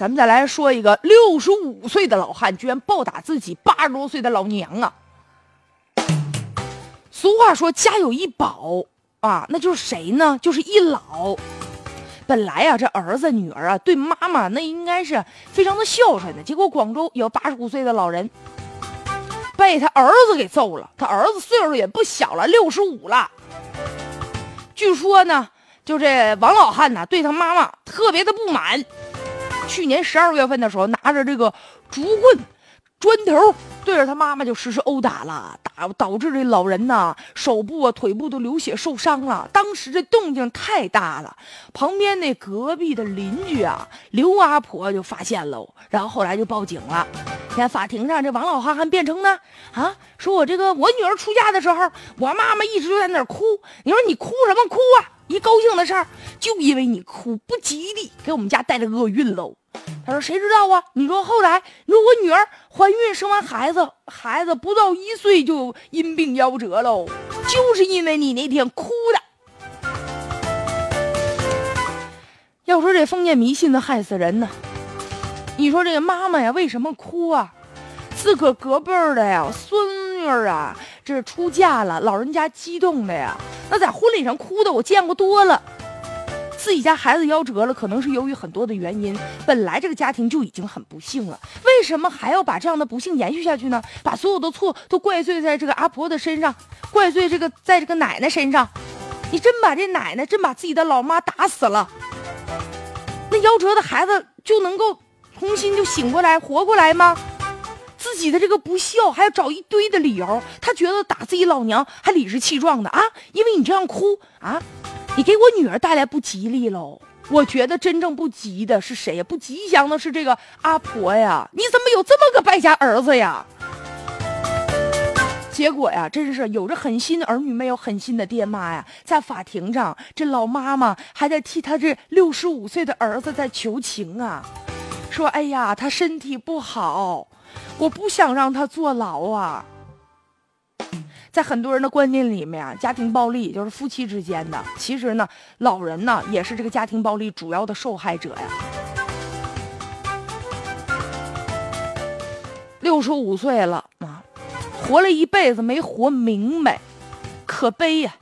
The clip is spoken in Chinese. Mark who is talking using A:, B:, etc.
A: 咱们再来说一个六十五岁的老汉，居然暴打自己八十多岁的老娘啊！俗话说家有一宝啊，那就是谁呢？就是一老。本来呀，这儿子女儿啊，对妈妈那应该是非常的孝顺的。结果广州有八十五岁的老人，被他儿子给揍了。他儿子岁数也不小了，六十五了。据说呢，就这王老汉呢，对他妈妈特别的不满。去年十二月份的时候，拿着这个竹棍、砖头，对着他妈妈就实施殴打了，打导致这老人呐手部啊、腿部都流血受伤了。当时这动静太大了，旁边那隔壁的邻居啊刘阿婆就发现了，然后后来就报警了。在法庭上，这王老汉还辩称呢，啊，说我这个我女儿出嫁的时候，我妈妈一直就在那儿哭。你说你哭什么哭啊？一高兴的事儿，就因为你哭不吉利，给我们家带来厄运喽。他说：“谁知道啊？你说后来，你说我女儿怀孕生完孩子，孩子不到一岁就因病夭折喽，就是因为你那天哭的。要说这封建迷信的害死人呢，你说这个妈妈呀，为什么哭啊？自个隔辈儿的呀，孙女儿啊，是出嫁了，老人家激动的呀，那在婚礼上哭的我见过多了。”自己家孩子夭折了，可能是由于很多的原因。本来这个家庭就已经很不幸了，为什么还要把这样的不幸延续下去呢？把所有的错都怪罪在这个阿婆的身上，怪罪这个在这个奶奶身上。你真把这奶奶，真把自己的老妈打死了，那夭折的孩子就能够重新就醒过来、活过来吗？自己的这个不孝，还要找一堆的理由。他觉得打自己老娘还理直气壮的啊，因为你这样哭啊。你给我女儿带来不吉利喽！我觉得真正不吉的是谁呀？不吉祥的是这个阿婆呀！你怎么有这么个败家儿子呀？结果呀，真是有着狠心的儿女，没有狠心的爹妈呀！在法庭上，这老妈妈还在替他这六十五岁的儿子在求情啊，说：“哎呀，他身体不好，我不想让他坐牢啊。”在很多人的观念里面啊，家庭暴力就是夫妻之间的。其实呢，老人呢也是这个家庭暴力主要的受害者呀。六十五岁了啊，活了一辈子没活明白，可悲呀。